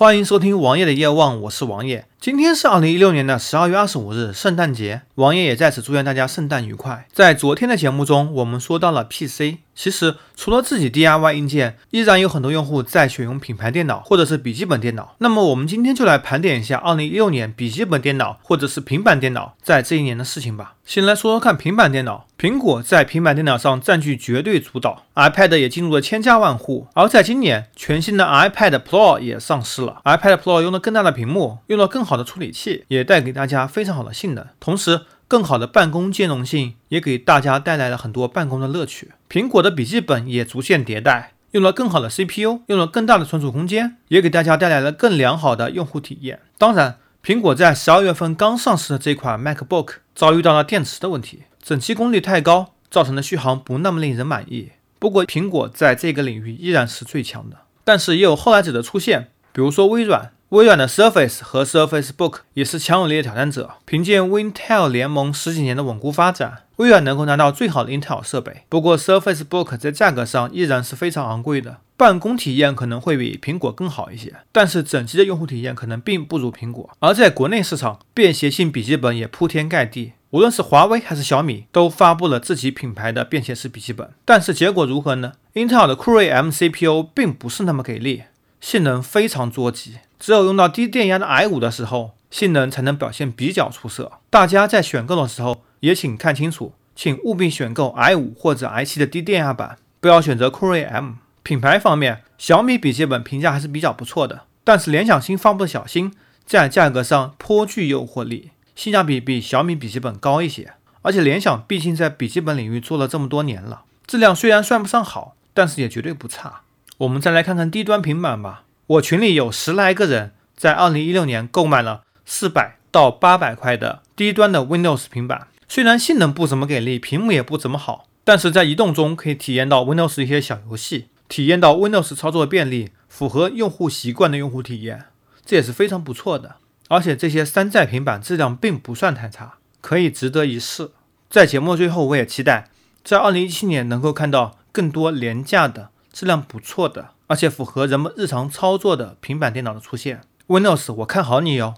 欢迎收听王爷的夜望，我是王爷。今天是二零一六年的十二月二十五日，圣诞节。王爷也在此祝愿大家圣诞愉快。在昨天的节目中，我们说到了 PC。其实除了自己 DIY 硬件，依然有很多用户在选用品牌电脑或者是笔记本电脑。那么我们今天就来盘点一下二零一六年笔记本电脑或者是平板电脑在这一年的事情吧。先来说说看平板电脑，苹果在平板电脑上占据绝对主导，iPad 也进入了千家万户。而在今年，全新的 iPad Pro 也上市了，iPad Pro 用了更大的屏幕，用了更好好的处理器，也带给大家非常好的性能，同时。更好的办公兼容性也给大家带来了很多办公的乐趣。苹果的笔记本也逐渐迭代，用了更好的 CPU，用了更大的存储空间，也给大家带来了更良好的用户体验。当然，苹果在十二月份刚上市的这款 MacBook 遭遇到了电池的问题，整机功率太高，造成的续航不那么令人满意。不过，苹果在这个领域依然是最强的。但是也有后来者的出现，比如说微软。微软的 Surface 和 Surface Book 也是强有力的挑战者。凭借 Intel 联盟十几年的稳固发展，微软能够拿到最好的 Intel 设备。不过 Surface Book 在价格上依然是非常昂贵的，办公体验可能会比苹果更好一些，但是整机的用户体验可能并不如苹果。而在国内市场，便携性笔记本也铺天盖地，无论是华为还是小米，都发布了自己品牌的便携式笔记本。但是结果如何呢？Intel 的酷睿 M CPU 并不是那么给力，性能非常捉急。只有用到低电压的 i5 的时候，性能才能表现比较出色。大家在选购的时候也请看清楚，请务必选购 i5 或者 i7 的低电压版，不要选择酷睿 M。品牌方面，小米笔记本评价还是比较不错的，但是联想新发布的小新在价格上颇具诱惑力，性价比比小米笔记本高一些。而且联想毕竟在笔记本领域做了这么多年了，质量虽然算不上好，但是也绝对不差。我们再来看看低端平板吧。我群里有十来个人在二零一六年购买了四百到八百块的低端的 Windows 平板，虽然性能不怎么给力，屏幕也不怎么好，但是在移动中可以体验到 Windows 一些小游戏，体验到 Windows 操作便利，符合用户习惯的用户体验，这也是非常不错的。而且这些山寨平板质量并不算太差，可以值得一试。在节目最后，我也期待在二零一七年能够看到更多廉价的、质量不错的。而且符合人们日常操作的平板电脑的出现，Windows，我看好你哟。